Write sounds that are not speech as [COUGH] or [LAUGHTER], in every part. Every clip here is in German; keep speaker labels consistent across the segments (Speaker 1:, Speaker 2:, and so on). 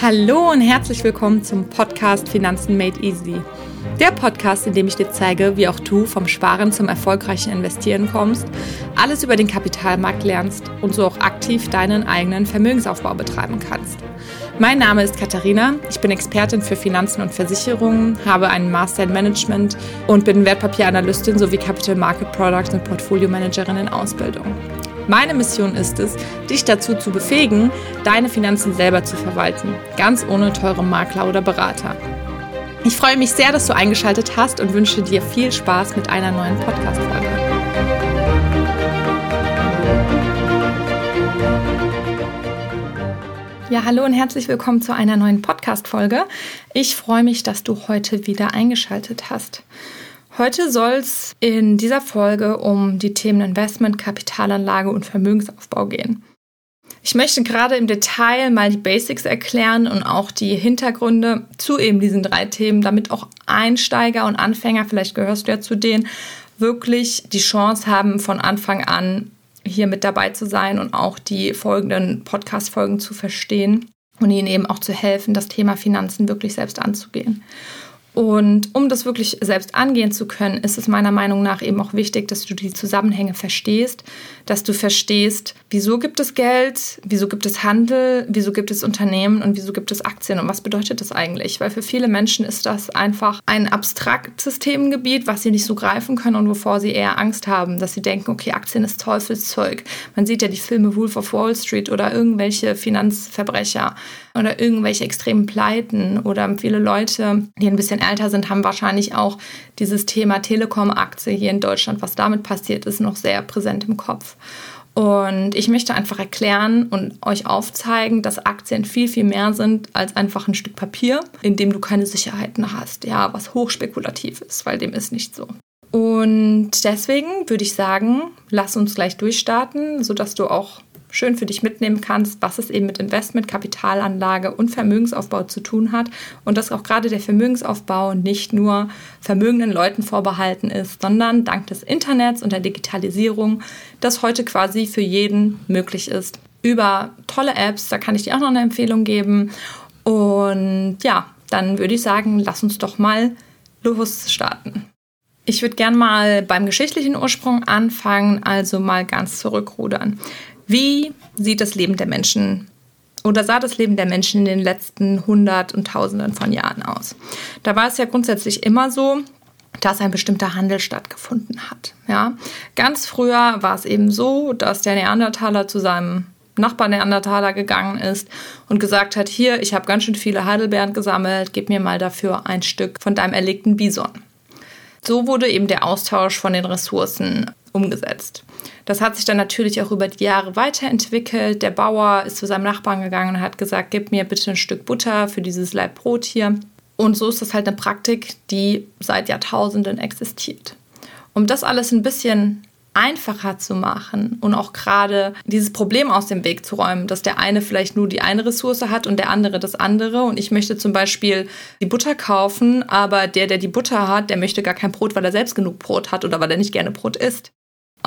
Speaker 1: Hallo und herzlich willkommen zum Podcast Finanzen Made Easy. Der Podcast, in dem ich dir zeige, wie auch du vom Sparen zum erfolgreichen Investieren kommst, alles über den Kapitalmarkt lernst und so auch aktiv deinen eigenen Vermögensaufbau betreiben kannst. Mein Name ist Katharina, ich bin Expertin für Finanzen und Versicherungen, habe einen Master in Management und bin Wertpapieranalystin sowie Capital Market Product und Portfolio Managerin in Ausbildung. Meine Mission ist es, dich dazu zu befähigen, deine Finanzen selber zu verwalten, ganz ohne teure Makler oder Berater. Ich freue mich sehr, dass du eingeschaltet hast und wünsche dir viel Spaß mit einer neuen Podcast-Folge. Ja, hallo und herzlich willkommen zu einer neuen Podcast-Folge. Ich freue mich, dass du heute wieder eingeschaltet hast. Heute soll es in dieser Folge um die Themen Investment, Kapitalanlage und Vermögensaufbau gehen. Ich möchte gerade im Detail mal die Basics erklären und auch die Hintergründe zu eben diesen drei Themen, damit auch Einsteiger und Anfänger, vielleicht gehörst du ja zu denen, wirklich die Chance haben, von Anfang an hier mit dabei zu sein und auch die folgenden Podcast-Folgen zu verstehen und ihnen eben auch zu helfen, das Thema Finanzen wirklich selbst anzugehen. Und um das wirklich selbst angehen zu können, ist es meiner Meinung nach eben auch wichtig, dass du die Zusammenhänge verstehst, dass du verstehst, wieso gibt es Geld, wieso gibt es Handel, wieso gibt es Unternehmen und wieso gibt es Aktien und was bedeutet das eigentlich? Weil für viele Menschen ist das einfach ein abstraktes Themengebiet, was sie nicht so greifen können und wovor sie eher Angst haben, dass sie denken, okay, Aktien ist Teufelszeug. Man sieht ja die Filme Wolf of Wall Street oder irgendwelche Finanzverbrecher oder irgendwelche extremen Pleiten oder viele Leute, die ein bisschen älter sind, haben wahrscheinlich auch dieses Thema Telekom-Aktie hier in Deutschland, was damit passiert ist, noch sehr präsent im Kopf. Und ich möchte einfach erklären und euch aufzeigen, dass Aktien viel, viel mehr sind als einfach ein Stück Papier, in dem du keine Sicherheiten hast. Ja, was hochspekulativ ist, weil dem ist nicht so. Und deswegen würde ich sagen, lass uns gleich durchstarten, sodass du auch schön für dich mitnehmen kannst, was es eben mit Investment, Kapitalanlage und Vermögensaufbau zu tun hat und dass auch gerade der Vermögensaufbau nicht nur vermögenden Leuten vorbehalten ist, sondern dank des Internets und der Digitalisierung das heute quasi für jeden möglich ist. Über tolle Apps, da kann ich dir auch noch eine Empfehlung geben. Und ja, dann würde ich sagen, lass uns doch mal losstarten. Ich würde gern mal beim geschichtlichen Ursprung anfangen, also mal ganz zurückrudern. Wie sieht das Leben der Menschen oder sah das Leben der Menschen in den letzten Hundert und Tausenden von Jahren aus? Da war es ja grundsätzlich immer so, dass ein bestimmter Handel stattgefunden hat. Ja, ganz früher war es eben so, dass der Neandertaler zu seinem Nachbar Neandertaler gegangen ist und gesagt hat: Hier, ich habe ganz schön viele Heidelbeeren gesammelt, gib mir mal dafür ein Stück von deinem erlegten Bison. So wurde eben der Austausch von den Ressourcen umgesetzt. Das hat sich dann natürlich auch über die Jahre weiterentwickelt. Der Bauer ist zu seinem Nachbarn gegangen und hat gesagt, gib mir bitte ein Stück Butter für dieses Laib Brot hier. Und so ist das halt eine Praktik, die seit Jahrtausenden existiert. Um das alles ein bisschen einfacher zu machen und auch gerade dieses Problem aus dem Weg zu räumen, dass der eine vielleicht nur die eine Ressource hat und der andere das andere. Und ich möchte zum Beispiel die Butter kaufen, aber der, der die Butter hat, der möchte gar kein Brot, weil er selbst genug Brot hat oder weil er nicht gerne Brot isst.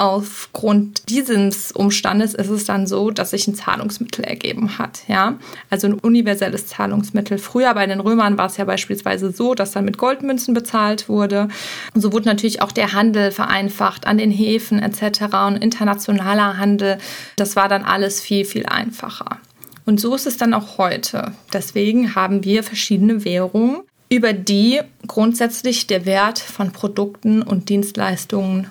Speaker 1: Aufgrund dieses Umstandes ist es dann so, dass sich ein Zahlungsmittel ergeben hat, ja, also ein universelles Zahlungsmittel. Früher bei den Römern war es ja beispielsweise so, dass dann mit Goldmünzen bezahlt wurde. Und so wurde natürlich auch der Handel vereinfacht an den Häfen etc. und internationaler Handel. Das war dann alles viel viel einfacher. Und so ist es dann auch heute. Deswegen haben wir verschiedene Währungen, über die grundsätzlich der Wert von Produkten und Dienstleistungen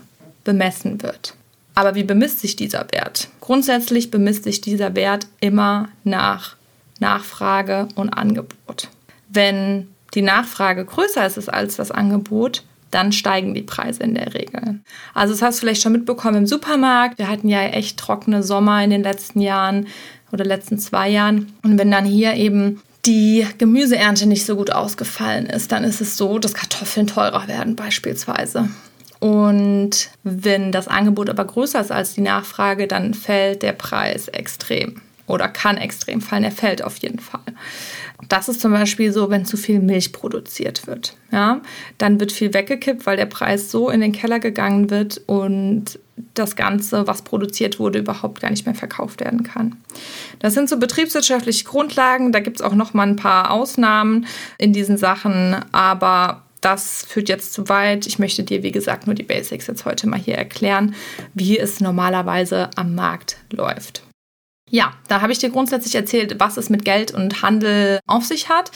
Speaker 1: bemessen wird. Aber wie bemisst sich dieser Wert? Grundsätzlich bemisst sich dieser Wert immer nach Nachfrage und Angebot. Wenn die Nachfrage größer ist als das Angebot, dann steigen die Preise in der Regel. Also das hast du vielleicht schon mitbekommen im Supermarkt. Wir hatten ja echt trockene Sommer in den letzten Jahren oder letzten zwei Jahren. Und wenn dann hier eben die Gemüseernte nicht so gut ausgefallen ist, dann ist es so, dass Kartoffeln teurer werden beispielsweise. Und wenn das Angebot aber größer ist als die Nachfrage, dann fällt der Preis extrem oder kann extrem fallen. Er fällt auf jeden Fall. Das ist zum Beispiel so, wenn zu viel Milch produziert wird. Ja, dann wird viel weggekippt, weil der Preis so in den Keller gegangen wird und das Ganze, was produziert wurde, überhaupt gar nicht mehr verkauft werden kann. Das sind so betriebswirtschaftliche Grundlagen. Da gibt es auch noch mal ein paar Ausnahmen in diesen Sachen, aber das führt jetzt zu weit. Ich möchte dir, wie gesagt, nur die Basics jetzt heute mal hier erklären, wie es normalerweise am Markt läuft. Ja, da habe ich dir grundsätzlich erzählt, was es mit Geld und Handel auf sich hat.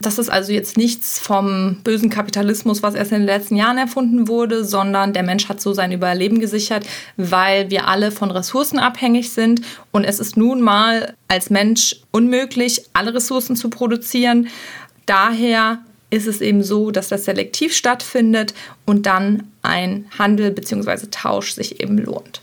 Speaker 1: Das ist also jetzt nichts vom bösen Kapitalismus, was erst in den letzten Jahren erfunden wurde, sondern der Mensch hat so sein Überleben gesichert, weil wir alle von Ressourcen abhängig sind. Und es ist nun mal als Mensch unmöglich, alle Ressourcen zu produzieren. Daher ist es eben so, dass das selektiv stattfindet und dann ein Handel bzw. Tausch sich eben lohnt.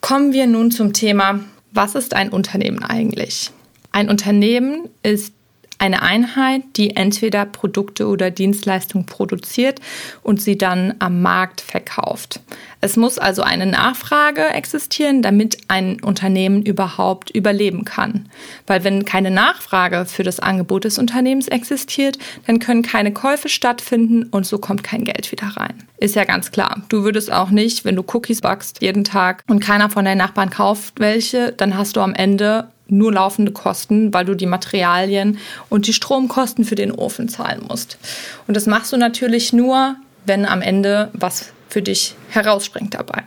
Speaker 1: Kommen wir nun zum Thema, was ist ein Unternehmen eigentlich? Ein Unternehmen ist eine Einheit, die entweder Produkte oder Dienstleistungen produziert und sie dann am Markt verkauft. Es muss also eine Nachfrage existieren, damit ein Unternehmen überhaupt überleben kann. Weil wenn keine Nachfrage für das Angebot des Unternehmens existiert, dann können keine Käufe stattfinden und so kommt kein Geld wieder rein. Ist ja ganz klar. Du würdest auch nicht, wenn du Cookies backst jeden Tag und keiner von deinen Nachbarn kauft welche, dann hast du am Ende nur laufende Kosten, weil du die Materialien und die Stromkosten für den Ofen zahlen musst. Und das machst du natürlich nur, wenn am Ende was für dich herausspringt dabei.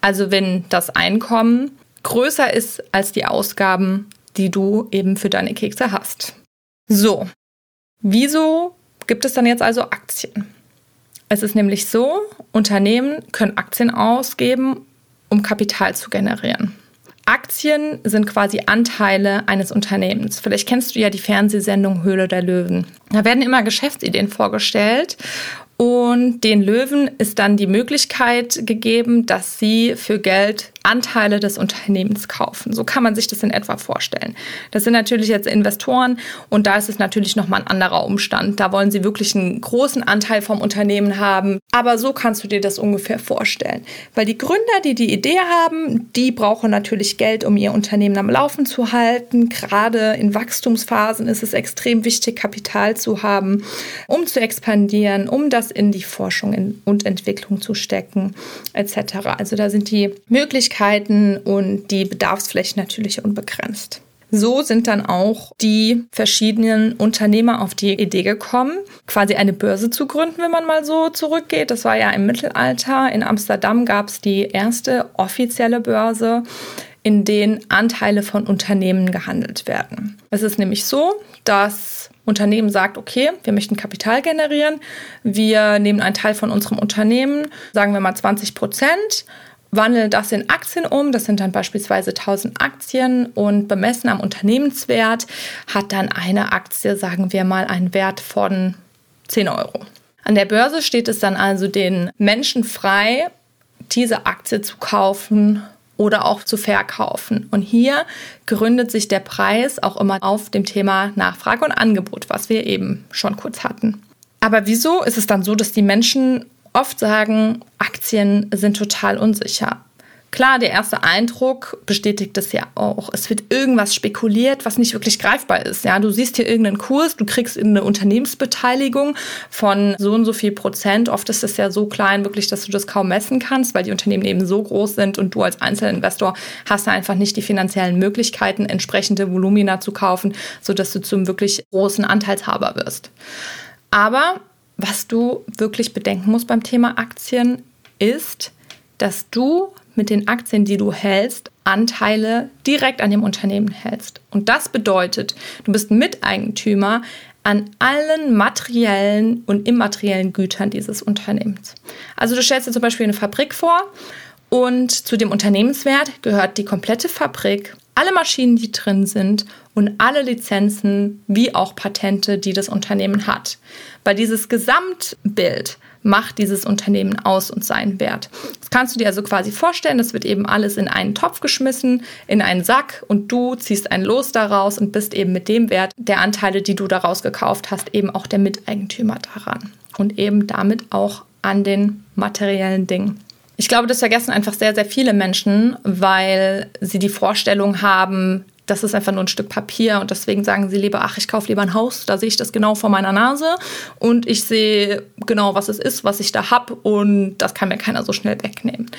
Speaker 1: Also wenn das Einkommen größer ist als die Ausgaben, die du eben für deine Kekse hast. So, wieso gibt es dann jetzt also Aktien? Es ist nämlich so, Unternehmen können Aktien ausgeben, um Kapital zu generieren. Aktien sind quasi Anteile eines Unternehmens. Vielleicht kennst du ja die Fernsehsendung Höhle der Löwen. Da werden immer Geschäftsideen vorgestellt und den Löwen ist dann die Möglichkeit gegeben, dass sie für Geld Anteile des Unternehmens kaufen. So kann man sich das in etwa vorstellen. Das sind natürlich jetzt Investoren und da ist es natürlich nochmal ein anderer Umstand. Da wollen sie wirklich einen großen Anteil vom Unternehmen haben. Aber so kannst du dir das ungefähr vorstellen. Weil die Gründer, die die Idee haben, die brauchen natürlich Geld, um ihr Unternehmen am Laufen zu halten. Gerade in Wachstumsphasen ist es extrem wichtig, Kapital zu haben, um zu expandieren, um das in die Forschung und Entwicklung zu stecken, etc. Also da sind die Möglichkeiten, und die Bedarfsfläche natürlich unbegrenzt. So sind dann auch die verschiedenen Unternehmer auf die Idee gekommen, quasi eine Börse zu gründen, wenn man mal so zurückgeht. Das war ja im Mittelalter. In Amsterdam gab es die erste offizielle Börse, in denen Anteile von Unternehmen gehandelt werden. Es ist nämlich so, dass Unternehmen sagt, okay, wir möchten Kapital generieren, wir nehmen einen Teil von unserem Unternehmen, sagen wir mal 20 Prozent, wandeln das in Aktien um. Das sind dann beispielsweise 1000 Aktien und bemessen am Unternehmenswert hat dann eine Aktie, sagen wir mal, einen Wert von 10 Euro. An der Börse steht es dann also den Menschen frei, diese Aktie zu kaufen oder auch zu verkaufen. Und hier gründet sich der Preis auch immer auf dem Thema Nachfrage und Angebot, was wir eben schon kurz hatten. Aber wieso ist es dann so, dass die Menschen oft sagen, Aktien sind total unsicher. Klar, der erste Eindruck bestätigt es ja auch. Es wird irgendwas spekuliert, was nicht wirklich greifbar ist. Ja, du siehst hier irgendeinen Kurs, du kriegst eine Unternehmensbeteiligung von so und so viel Prozent. Oft ist es ja so klein, wirklich, dass du das kaum messen kannst, weil die Unternehmen eben so groß sind und du als Einzelinvestor hast da einfach nicht die finanziellen Möglichkeiten, entsprechende Volumina zu kaufen, sodass du zum wirklich großen Anteilshaber wirst. Aber was du wirklich bedenken musst beim Thema Aktien ist, dass du mit den Aktien, die du hältst, Anteile direkt an dem Unternehmen hältst. Und das bedeutet, du bist Miteigentümer an allen materiellen und immateriellen Gütern dieses Unternehmens. Also du stellst dir zum Beispiel eine Fabrik vor und zu dem Unternehmenswert gehört die komplette Fabrik, alle Maschinen, die drin sind und alle Lizenzen wie auch Patente, die das Unternehmen hat. Weil dieses Gesamtbild macht dieses Unternehmen aus und seinen Wert. Das kannst du dir also quasi vorstellen, das wird eben alles in einen Topf geschmissen, in einen Sack und du ziehst ein Los daraus und bist eben mit dem Wert der Anteile, die du daraus gekauft hast, eben auch der Miteigentümer daran und eben damit auch an den materiellen Dingen. Ich glaube, das vergessen einfach sehr, sehr viele Menschen, weil sie die Vorstellung haben, das ist einfach nur ein Stück Papier und deswegen sagen sie lieber, ach, ich kaufe lieber ein Haus, da sehe ich das genau vor meiner Nase und ich sehe genau, was es ist, was ich da habe und das kann mir keiner so schnell wegnehmen.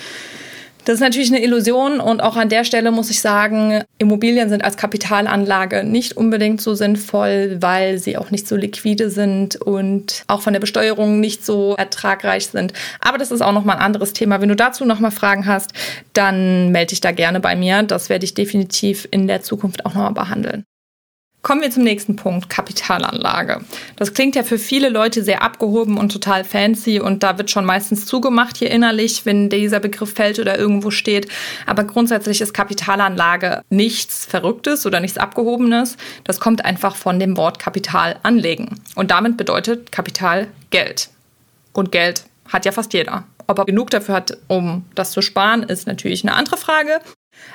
Speaker 1: Das ist natürlich eine Illusion und auch an der Stelle muss ich sagen, Immobilien sind als Kapitalanlage nicht unbedingt so sinnvoll, weil sie auch nicht so liquide sind und auch von der Besteuerung nicht so ertragreich sind. Aber das ist auch noch mal ein anderes Thema. Wenn du dazu noch mal Fragen hast, dann melde dich da gerne bei mir. Das werde ich definitiv in der Zukunft auch noch mal behandeln. Kommen wir zum nächsten Punkt, Kapitalanlage. Das klingt ja für viele Leute sehr abgehoben und total fancy und da wird schon meistens zugemacht hier innerlich, wenn dieser Begriff fällt oder irgendwo steht. Aber grundsätzlich ist Kapitalanlage nichts Verrücktes oder nichts Abgehobenes. Das kommt einfach von dem Wort Kapital anlegen. Und damit bedeutet Kapital Geld. Und Geld hat ja fast jeder. Ob er genug dafür hat, um das zu sparen, ist natürlich eine andere Frage.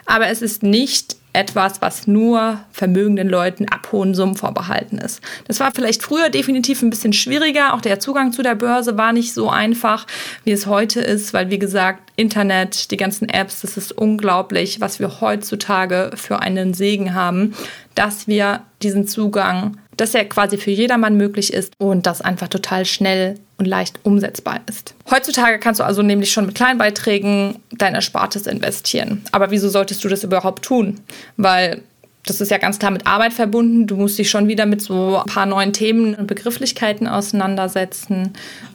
Speaker 1: Aber es ist nicht etwas, was nur vermögenden Leuten ab hohen Summen vorbehalten ist. Das war vielleicht früher definitiv ein bisschen schwieriger. Auch der Zugang zu der Börse war nicht so einfach, wie es heute ist, weil, wie gesagt, Internet, die ganzen Apps, das ist unglaublich, was wir heutzutage für einen Segen haben, dass wir diesen Zugang dass er quasi für jedermann möglich ist und das einfach total schnell und leicht umsetzbar ist. Heutzutage kannst du also nämlich schon mit Kleinbeiträgen dein Erspartes investieren. Aber wieso solltest du das überhaupt tun? Weil das ist ja ganz klar mit Arbeit verbunden. Du musst dich schon wieder mit so ein paar neuen Themen und Begrifflichkeiten auseinandersetzen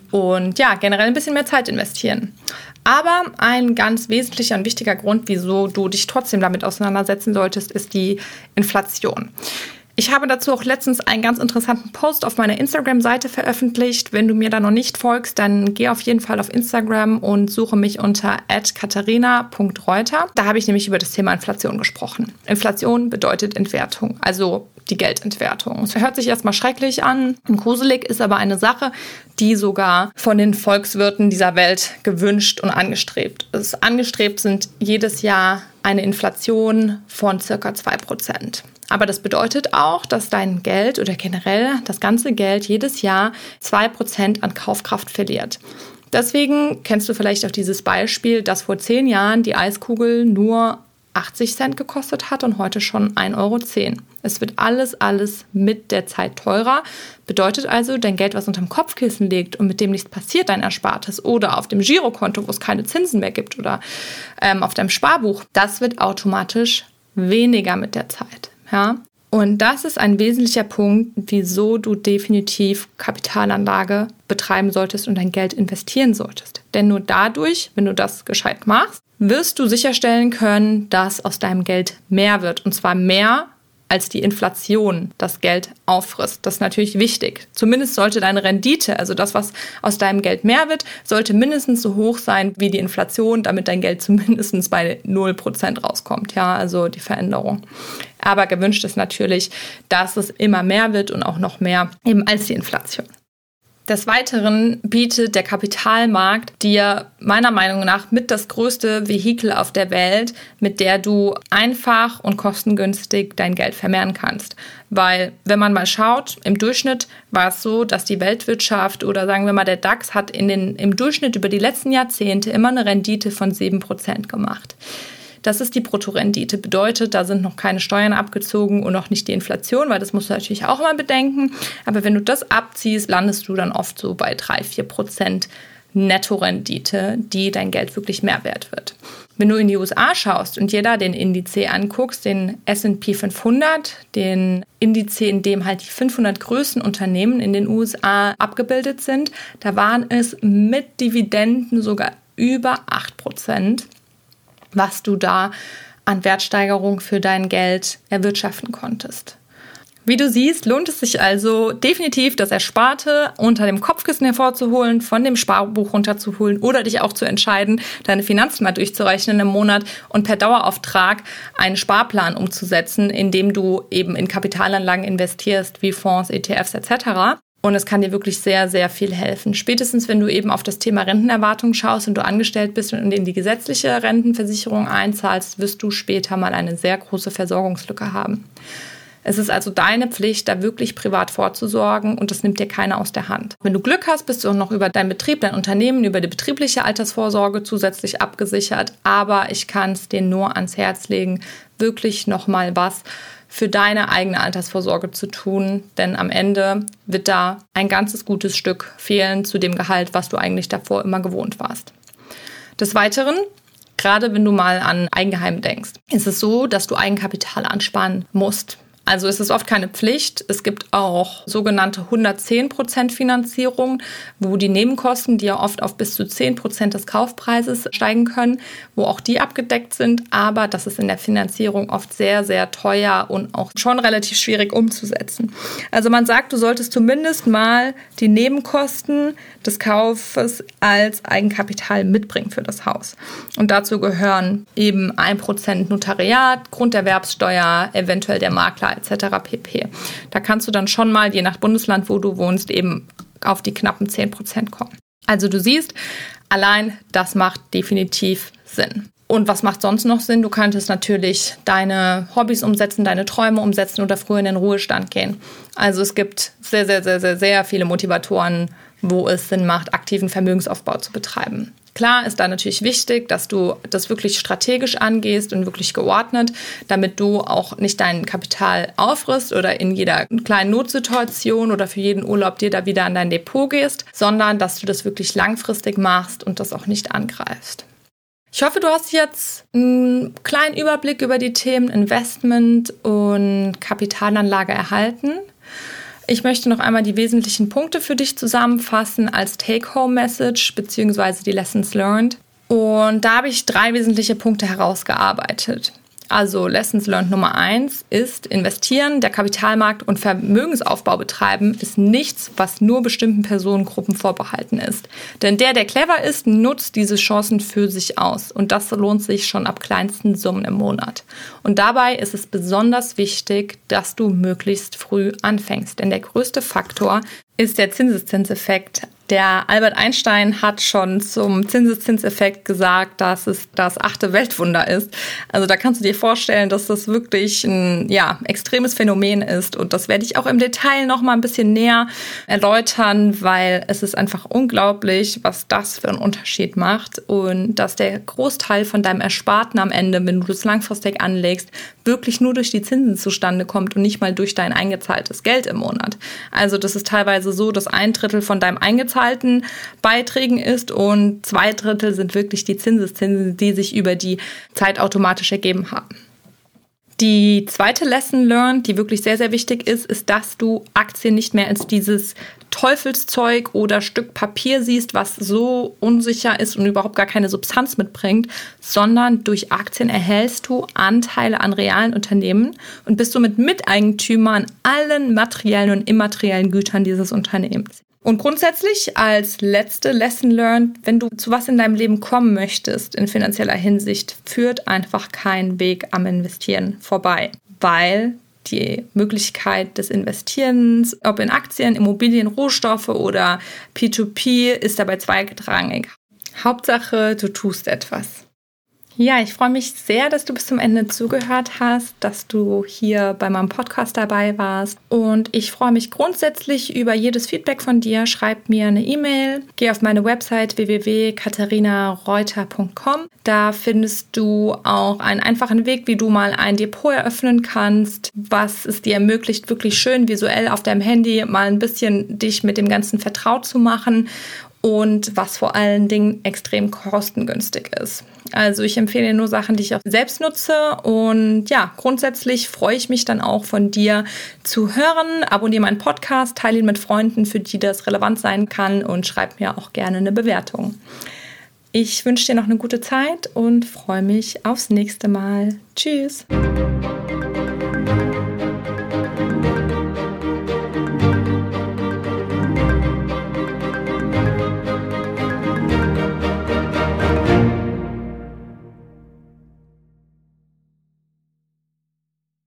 Speaker 1: und ja, generell ein bisschen mehr Zeit investieren. Aber ein ganz wesentlicher und wichtiger Grund, wieso du dich trotzdem damit auseinandersetzen solltest, ist die Inflation. Ich habe dazu auch letztens einen ganz interessanten Post auf meiner Instagram-Seite veröffentlicht. Wenn du mir da noch nicht folgst, dann geh auf jeden Fall auf Instagram und suche mich unter katharina.reuter. Da habe ich nämlich über das Thema Inflation gesprochen. Inflation bedeutet Entwertung, also die Geldentwertung. Es hört sich erstmal schrecklich an und gruselig, ist aber eine Sache, die sogar von den Volkswirten dieser Welt gewünscht und angestrebt ist. Angestrebt sind jedes Jahr eine Inflation von circa 2%. Aber das bedeutet auch, dass dein Geld oder generell das ganze Geld jedes Jahr 2% an Kaufkraft verliert. Deswegen kennst du vielleicht auch dieses Beispiel, dass vor zehn Jahren die Eiskugel nur 80 Cent gekostet hat und heute schon 1,10 Euro. Es wird alles, alles mit der Zeit teurer. Bedeutet also, dein Geld, was unterm Kopfkissen liegt und mit dem nichts passiert, dein Erspartes oder auf dem Girokonto, wo es keine Zinsen mehr gibt oder ähm, auf deinem Sparbuch, das wird automatisch weniger mit der Zeit. Ja? Und das ist ein wesentlicher Punkt, wieso du definitiv Kapitalanlage betreiben solltest und dein Geld investieren solltest. Denn nur dadurch, wenn du das gescheit machst, wirst du sicherstellen können, dass aus deinem Geld mehr wird. Und zwar mehr, als die Inflation das Geld auffrisst. Das ist natürlich wichtig. Zumindest sollte deine Rendite, also das, was aus deinem Geld mehr wird, sollte mindestens so hoch sein wie die Inflation, damit dein Geld [LAUGHS] zumindest bei 0% rauskommt. Ja, also die Veränderung. Aber gewünscht ist natürlich, dass es immer mehr wird und auch noch mehr eben als die Inflation. Des Weiteren bietet der Kapitalmarkt dir meiner Meinung nach mit das größte Vehikel auf der Welt, mit der du einfach und kostengünstig dein Geld vermehren kannst. Weil, wenn man mal schaut, im Durchschnitt war es so, dass die Weltwirtschaft oder sagen wir mal der DAX hat in den, im Durchschnitt über die letzten Jahrzehnte immer eine Rendite von 7% gemacht. Das ist die Bruttorendite. Bedeutet, da sind noch keine Steuern abgezogen und noch nicht die Inflation, weil das musst du natürlich auch mal bedenken. Aber wenn du das abziehst, landest du dann oft so bei 3, 4 Prozent Nettorendite, die dein Geld wirklich mehr wert wird. Wenn du in die USA schaust und dir da den Indiz anguckst, den S&P 500, den Indiz, in dem halt die 500 größten Unternehmen in den USA abgebildet sind, da waren es mit Dividenden sogar über 8 Prozent was du da an Wertsteigerung für dein Geld erwirtschaften konntest. Wie du siehst, lohnt es sich also definitiv, das Ersparte unter dem Kopfkissen hervorzuholen, von dem Sparbuch runterzuholen oder dich auch zu entscheiden, deine Finanzen mal durchzurechnen im Monat und per Dauerauftrag einen Sparplan umzusetzen, indem du eben in Kapitalanlagen investierst, wie Fonds, ETFs etc. Und es kann dir wirklich sehr, sehr viel helfen. Spätestens, wenn du eben auf das Thema Rentenerwartung schaust und du angestellt bist und in die gesetzliche Rentenversicherung einzahlst, wirst du später mal eine sehr große Versorgungslücke haben. Es ist also deine Pflicht, da wirklich privat vorzusorgen und das nimmt dir keiner aus der Hand. Wenn du Glück hast, bist du auch noch über deinen Betrieb, dein Unternehmen, über die betriebliche Altersvorsorge zusätzlich abgesichert. Aber ich kann es dir nur ans Herz legen, wirklich nochmal was für deine eigene Altersvorsorge zu tun, denn am Ende wird da ein ganzes gutes Stück fehlen zu dem Gehalt, was du eigentlich davor immer gewohnt warst. Des Weiteren Gerade wenn du mal an Eigenheim denkst, ist es so, dass du Eigenkapital ansparen musst. Also es ist oft keine Pflicht. Es gibt auch sogenannte 110% Finanzierung, wo die Nebenkosten, die ja oft auf bis zu 10% des Kaufpreises steigen können, wo auch die abgedeckt sind. Aber das ist in der Finanzierung oft sehr, sehr teuer und auch schon relativ schwierig umzusetzen. Also man sagt, du solltest zumindest mal die Nebenkosten des Kaufes als Eigenkapital mitbringen für das Haus. Und dazu gehören eben 1% Notariat, Grunderwerbssteuer, eventuell der Makler etc. pp. Da kannst du dann schon mal, je nach Bundesland, wo du wohnst, eben auf die knappen 10 Prozent kommen. Also du siehst, allein das macht definitiv Sinn. Und was macht sonst noch Sinn? Du könntest natürlich deine Hobbys umsetzen, deine Träume umsetzen oder früher in den Ruhestand gehen. Also es gibt sehr, sehr, sehr, sehr, sehr viele Motivatoren, wo es Sinn macht, aktiven Vermögensaufbau zu betreiben. Klar ist da natürlich wichtig, dass du das wirklich strategisch angehst und wirklich geordnet, damit du auch nicht dein Kapital aufrisst oder in jeder kleinen Notsituation oder für jeden Urlaub dir da wieder an dein Depot gehst, sondern dass du das wirklich langfristig machst und das auch nicht angreifst. Ich hoffe, du hast jetzt einen kleinen Überblick über die Themen Investment und Kapitalanlage erhalten. Ich möchte noch einmal die wesentlichen Punkte für dich zusammenfassen als Take-Home-Message bzw. die Lessons Learned. Und da habe ich drei wesentliche Punkte herausgearbeitet. Also Lessons Learned Nummer eins ist, investieren, der Kapitalmarkt und Vermögensaufbau betreiben ist nichts, was nur bestimmten Personengruppen vorbehalten ist. Denn der, der clever ist, nutzt diese Chancen für sich aus. Und das lohnt sich schon ab kleinsten Summen im Monat. Und dabei ist es besonders wichtig, dass du möglichst früh anfängst. Denn der größte Faktor ist der Zinseszinseffekt. Der Albert Einstein hat schon zum Zinseszinseffekt gesagt, dass es das achte Weltwunder ist. Also da kannst du dir vorstellen, dass das wirklich ein ja, extremes Phänomen ist. Und das werde ich auch im Detail noch mal ein bisschen näher erläutern, weil es ist einfach unglaublich, was das für einen Unterschied macht. Und dass der Großteil von deinem Ersparten am Ende, wenn du das langfristig anlegst, wirklich nur durch die Zinsen zustande kommt und nicht mal durch dein eingezahltes Geld im Monat. Also das ist teilweise so, dass ein Drittel von deinem eingezahlten aushalten Beiträgen ist und zwei Drittel sind wirklich die Zinseszinsen, die sich über die Zeit automatisch ergeben haben. Die zweite Lesson learned, die wirklich sehr, sehr wichtig ist, ist, dass du Aktien nicht mehr als dieses Teufelszeug oder Stück Papier siehst, was so unsicher ist und überhaupt gar keine Substanz mitbringt, sondern durch Aktien erhältst du Anteile an realen Unternehmen und bist somit Miteigentümer an allen materiellen und immateriellen Gütern dieses Unternehmens. Und grundsätzlich als letzte Lesson learned, wenn du zu was in deinem Leben kommen möchtest in finanzieller Hinsicht, führt einfach kein Weg am Investieren vorbei, weil die Möglichkeit des Investierens, ob in Aktien, Immobilien, Rohstoffe oder P2P, ist dabei zweigetrangig. Hauptsache, du tust etwas. Ja, ich freue mich sehr, dass du bis zum Ende zugehört hast, dass du hier bei meinem Podcast dabei warst. Und ich freue mich grundsätzlich über jedes Feedback von dir. Schreib mir eine E-Mail, geh auf meine Website www.katharinareuter.com. Da findest du auch einen einfachen Weg, wie du mal ein Depot eröffnen kannst, was es dir ermöglicht, wirklich schön visuell auf deinem Handy mal ein bisschen dich mit dem Ganzen vertraut zu machen und was vor allen Dingen extrem kostengünstig ist. Also ich empfehle nur Sachen, die ich auch selbst nutze und ja, grundsätzlich freue ich mich dann auch von dir zu hören. Abonniere meinen Podcast, teile ihn mit Freunden, für die das relevant sein kann und schreib mir auch gerne eine Bewertung. Ich wünsche dir noch eine gute Zeit und freue mich aufs nächste Mal. Tschüss.